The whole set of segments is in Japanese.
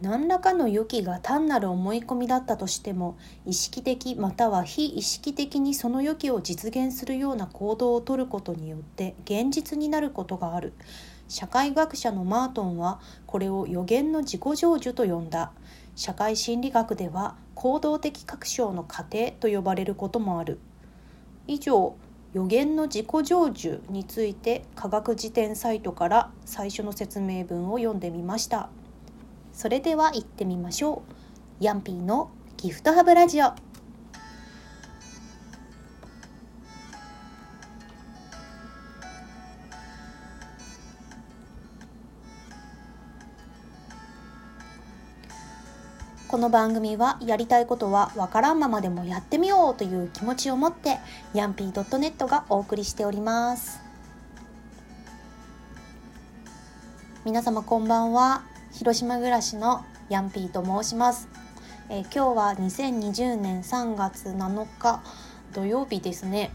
何らかの予期が単なる思い込みだったとしても意識的または非意識的にその予期を実現するような行動をとることによって現実になることがある。社会学者のマートンはこれを予言の自己成就と呼んだ。社会心理学では行動的確証の過程と呼ばれることもある。以上予言の自己成就について科学辞典サイトから最初の説明文を読んでみました。それでは行ってみましょう。ヤンピーのギフトハブラジオ。この番組はやりたいことはわからんままでもやってみようという気持ちを持ってヤンピー .net がお送りしております。皆様こんばんは。広島暮らしのヤンピーと申します、えー、今日は2020年3月7日土曜日ですね。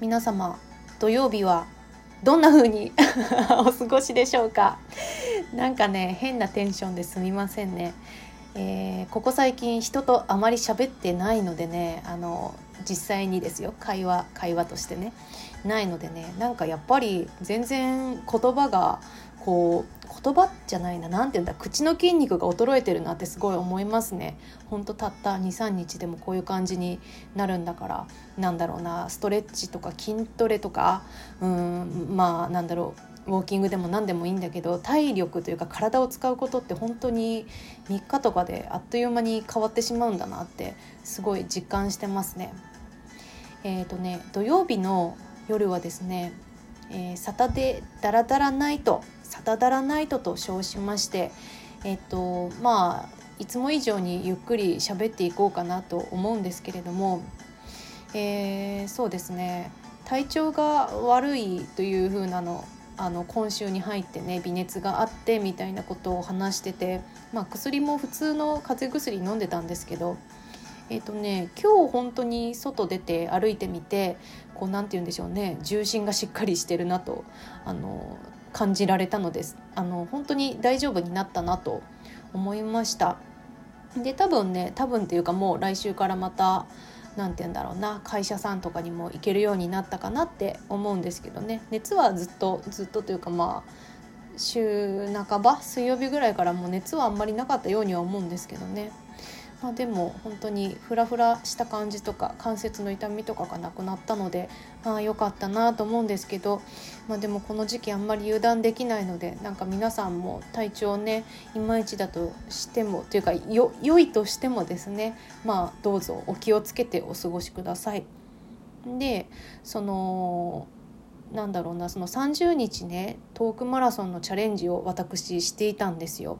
皆様土曜日はどんな風に お過ごしでしょうか？なんかね変なテンションですみませんね。えー、ここ最近人とあまり喋ってないのでねあの実際にですよ。会話会話としてね。ないのでね。なんかやっぱり全然言葉がこう言葉じゃないな何て言うんだ口の筋肉が衰えてるなってすごい思いますねほんとたった23日でもこういう感じになるんだからなんだろうなストレッチとか筋トレとかうんまあなんだろうウォーキングでも何でもいいんだけど体力というか体を使うことって本当に3日とかであっという間に変わってしまうんだなってすごい実感してますね。えっ、ー、とね土曜日の夜はですね、えー、サタデーダラダラナイトサタダラナイトと称しましてえっ、とまあいつも以上にゆっくり喋っていこうかなと思うんですけれども、えー、そうですね。体調が悪いという風なのあの今週に入ってね微熱があってみたいなことを話してて、まあ、薬も普通の風邪薬飲んでたんですけどえーとね、今日本当に外出て歩いてみてこうなんて言うんでしょうね重心がしっかりしてるなとあの感じられたのです。あの本当に大丈夫になったなと思いました。で多分ね多分っていうかもう来週からまた何て言うんだろうな会社さんとかにも行けるようになったかなって思うんですけどね。熱はずっとずっとというかまあ週半ば水曜日ぐらいからもう熱はあんまりなかったようには思うんですけどね。まあ、でも本当にフラフラした感じとか関節の痛みとかがなくなったのでああ良かったなと思うんですけど、まあ、でもこの時期あんまり油断できないのでなんか皆さんも体調ねいまいちだとしてもというかよ良いとしてもですねまあどうぞお気をつけてお過ごしください。でそのなんだろうなその30日ねトークマラソンのチャレンジを私していたんですよ。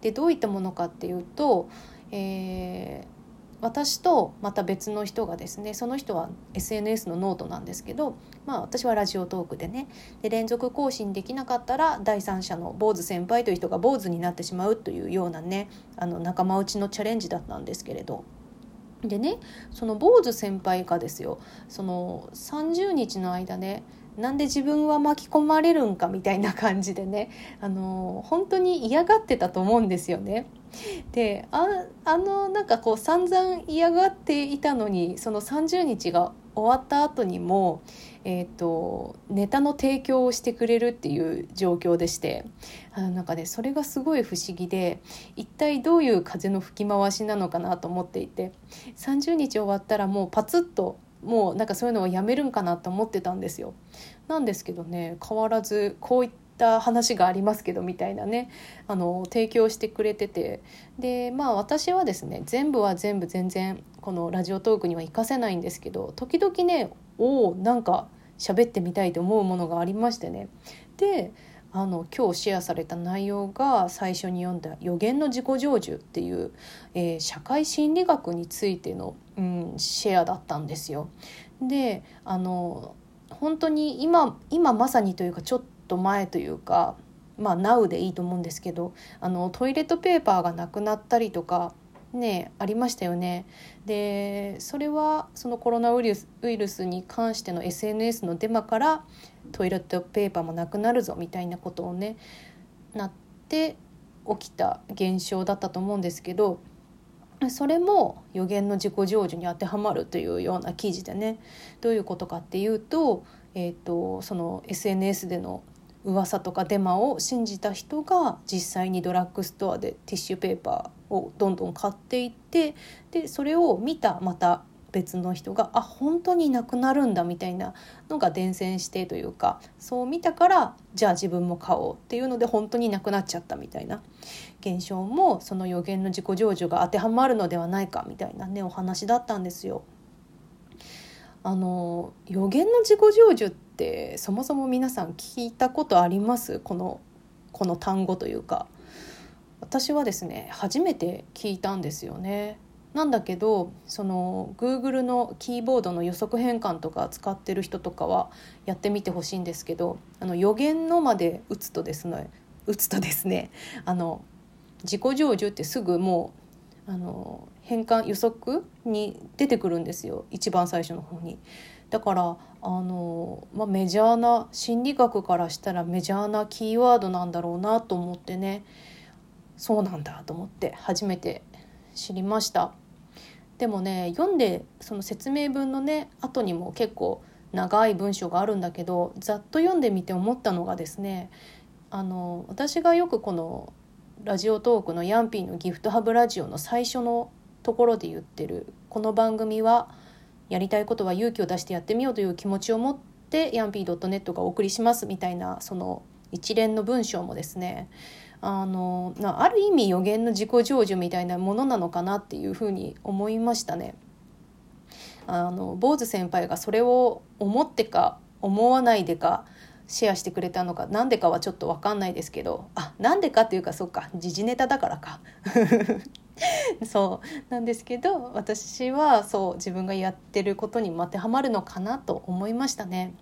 でどういったものかっていうとえー、私とまた別の人がですねその人は SNS のノートなんですけど、まあ、私はラジオトークでねで連続更新できなかったら第三者の坊主先輩という人が坊主になってしまうというようなねあの仲間内のチャレンジだったんですけれど。でねその坊主先輩がですよその30日の間ねなんで自分は巻き込まれるんかみたいな感じでねあの本当に嫌がってたと思うんですよね。でああのなんかこう散々嫌がっていたのにその30日が終わった後にも、えーと、ネタの提供をしてくれるっていう状況でしてあのなんかねそれがすごい不思議で一体どういう風の吹き回しなのかなと思っていて30日終わったらもうパツッともうなんかそういうのをやめるんかなと思ってたんですよ。なんですけどね変わらずこういった話がありますけどみたいなねあの提供してくれててでまあ私はですね全部は全部全然このラジオトークには活かせないんですけど時々ねおおなんか喋ってみたいと思うものがありましてねであの今日シェアされた内容が最初に読んだ「予言の自己成就」っていう、えー、社会心理学についての、うん、シェアだったんですよ。であの本当に今今まさにというかちょっと前というかまあ Now でいいと思うんですけどあのトイレットペーパーがなくなったりとかねありましたよね。でそれはそのコロナウイルスウイルスに関しての SNS のデマからトイレットペーパーもなくなるぞみたいなことをねなって起きた現象だったと思うんですけどそれも予言の自己成就に当てはまるというような記事でねどういうことかっていうと,、えーと、その SNS での噂とかデマを信じた人が実際にドラッグストアでティッシュペーパーをどんどん買っていってでそれを見たまた別の人があ本当になくなるんだみたいなのが伝染してというかそう見たからじゃあ自分も買おうっていうので本当になくなっちゃったみたいな。現象もその予言の自己成就が当てはまるのではないかみたいなねお話だったんですよ。あの予言の自己成就ってそもそも皆さん聞いたことあります？このこの単語というか。私はですね初めて聞いたんですよね。なんだけどその Google のキーボードの予測変換とか使ってる人とかはやってみてほしいんですけどあの予言のまで打つとですね打つとですねあの自己成就ってすぐもうあの変換予測に出てくるんですよ一番最初の方に。だからあの、まあ、メジャーな心理学からしたらメジャーなキーワードなんだろうなと思ってねそうなんだと思って初めて知りました。でもね読んでその説明文のね後にも結構長い文章があるんだけどざっと読んでみて思ったのがですねあの私がよくこのラジオトークのヤンピーのギフトハブラジオの最初のところで言ってるこの番組はやりたいことは勇気を出してやってみようという気持ちを持ってヤンピー .net がお送りしますみたいなその一連の文章もですねあのある意味予言の自己成就みたいなものなのかなっていうふうに思いましたね。あの坊主先輩がそれを思ってか思わないでかシェアしてくれたのか何でかはちょっと分かんないですけどあなんでかっていうかそっか時事ネタだからか そうなんですけど私はそう自分がやってることに当てはまるのかなと思いましたね。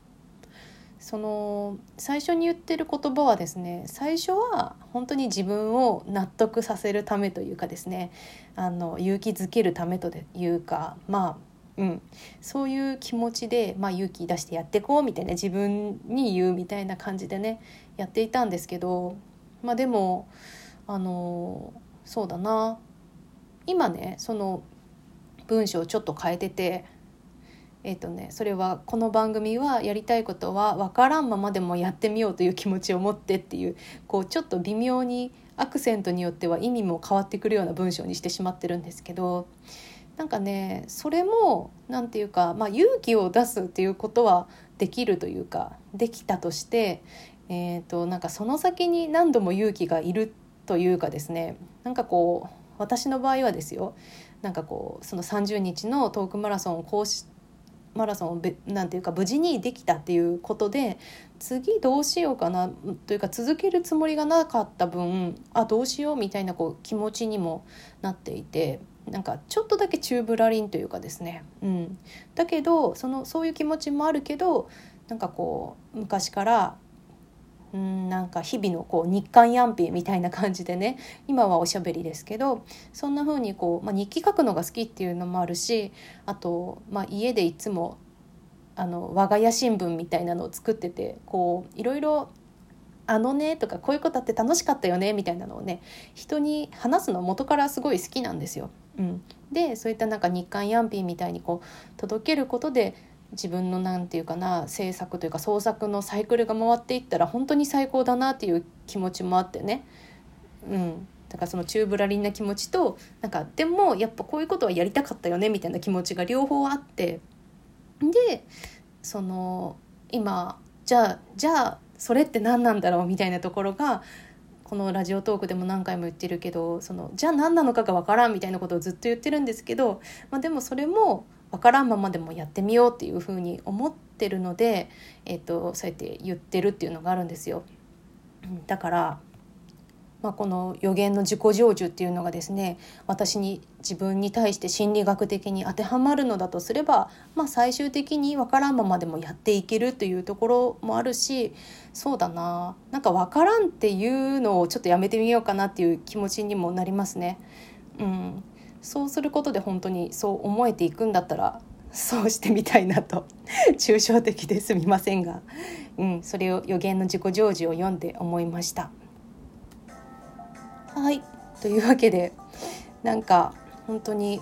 その最初に言ってる言葉はですね最初は本当に自分を納得させるためというかですねあの勇気づけるためというかまあうん、そういう気持ちで、まあ、勇気出してやっていこうみたいな自分に言うみたいな感じでねやっていたんですけど、まあ、でもあのそうだな。今ねその文章をちょっと変えててえーとね、それはこの番組はやりたいことは分からんままでもやってみようという気持ちを持ってっていうこうちょっと微妙にアクセントによっては意味も変わってくるような文章にしてしまってるんですけどなんかねそれも何て言うか、まあ、勇気を出すっていうことはできるというかできたとして、えーと、なんかその先に何度も勇気がいるというかですねなんかこう私の場合はですよなんかこうその30日のトークマラソンをこうしマラソンをなんていうか無事にできたっていうことで次どうしようかなというか続けるつもりがなかった分あどうしようみたいなこう気持ちにもなっていてなんかちょっとだけチューブラリンというかですね、うん、だけどそのそういう気持ちもあるけどなんかこう昔からうんなんか日々のこう日刊ヤンピーみたいな感じでね 今はおしゃべりですけどそんな風にこう、まあ、日記書くのが好きっていうのもあるしあと、まあ、家でいつもあの我が家新聞みたいなのを作っててこういろいろあのねとかこういうことあって楽しかったよねみたいなのをね人に話すの元からすごい好きなんですよ。うん、でそういったなんか日刊ヤンピーみたいにこう届けることで自分の何て言うかな制作というか創作のサイクルが回っていったら本当に最高だなっていう気持ちもあってね。うんだからそのチューブラリンな気持ちとなんかでもやっぱこういうことはやりたかったよねみたいな気持ちが両方あってでその今じゃあじゃあそれって何なんだろうみたいなところがこのラジオトークでも何回も言ってるけどそのじゃあ何なのかが分からんみたいなことをずっと言ってるんですけど、まあ、でもそれも分からんままでもやってみようっていうふうに思ってるので、えーと、そうやって言ってるっていうのがあるんですよ。だからまあ、この予言の自己成就っていうのがですね私に自分に対して心理学的に当てはまるのだとすれば、まあ、最終的に分からんままでもやっていけるというところもあるしそうだななんか分からんっていうのをちょっとやめてみようかなっていう気持ちにもなりますね。うん、そうすることで本当にそう思えていくんだったらそうしてみたいなと。抽象的ですみませんが、うん、それを予言の自己成就を読んで思いました。はい。というわけでなんか本当に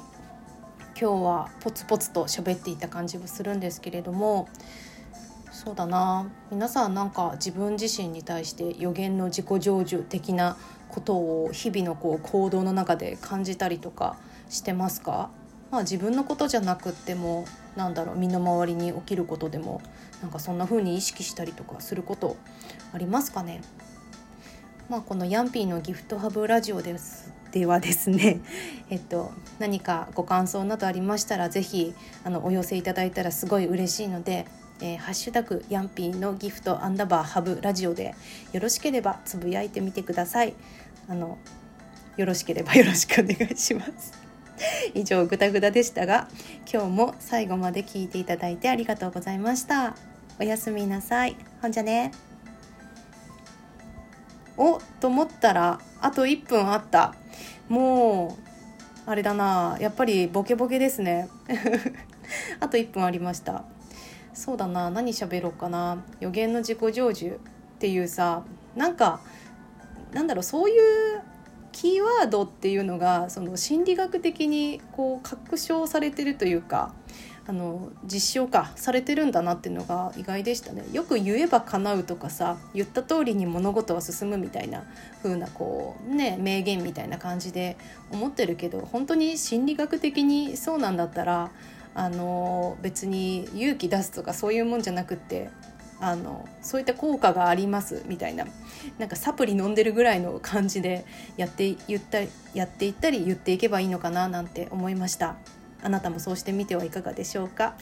今日はポツポツと喋っていた感じはするんですけれどもそうだな。皆さんなんか自分自身に対して予言の自己成就的なことを日々のこう行動の中で感じたりとかしてますか？まあ、自分のことじゃなくってもなんだろう身の回りに起きることでもなんかそんな風に意識したりとかすることありますかね？まあ、このヤンピーのギフトハブラジオですではですね、えっと、何かご感想などありましたら是非あのお寄せいただいたらすごい嬉しいのでえー、ハッシュタグヤンピーのギフトアンダーバーハブラジオでよろしければつぶやいてみてください。あのよろしければよろしくお願いします。以上グダグダでしたが今日も最後まで聞いていただいてありがとうございました。おやすみなさい。ほんじゃね。おと思ったらあと1分あった。もうあれだな。やっぱりボケボケですね。あと1分ありました。そうだな。何喋ろうかな。予言の自己成就っていうさなんかなんだろうそういうキーワードっていうのがその心理学的にこう確証されてるというかあの実証化されてるんだなっていうのが意外でしたね。よく言えば叶うとかさ言った通りに物事は進むみたいな風なこうね名言みたいな感じで思ってるけど本当に心理学的にそうなんだったらあの別に勇気出すとかそういうもんじゃなくってあのそういった効果がありますみたいななんかサプリ飲んでるぐらいの感じでやって言ったやっていったり言っていけばいいのかななんて思いました。あなたもそうしてみてはいかがでしょうか？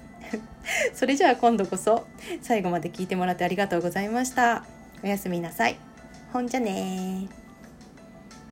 それじゃあ今度こそ最後まで聞いてもらってありがとうございました。おやすみなさい。ほんじゃね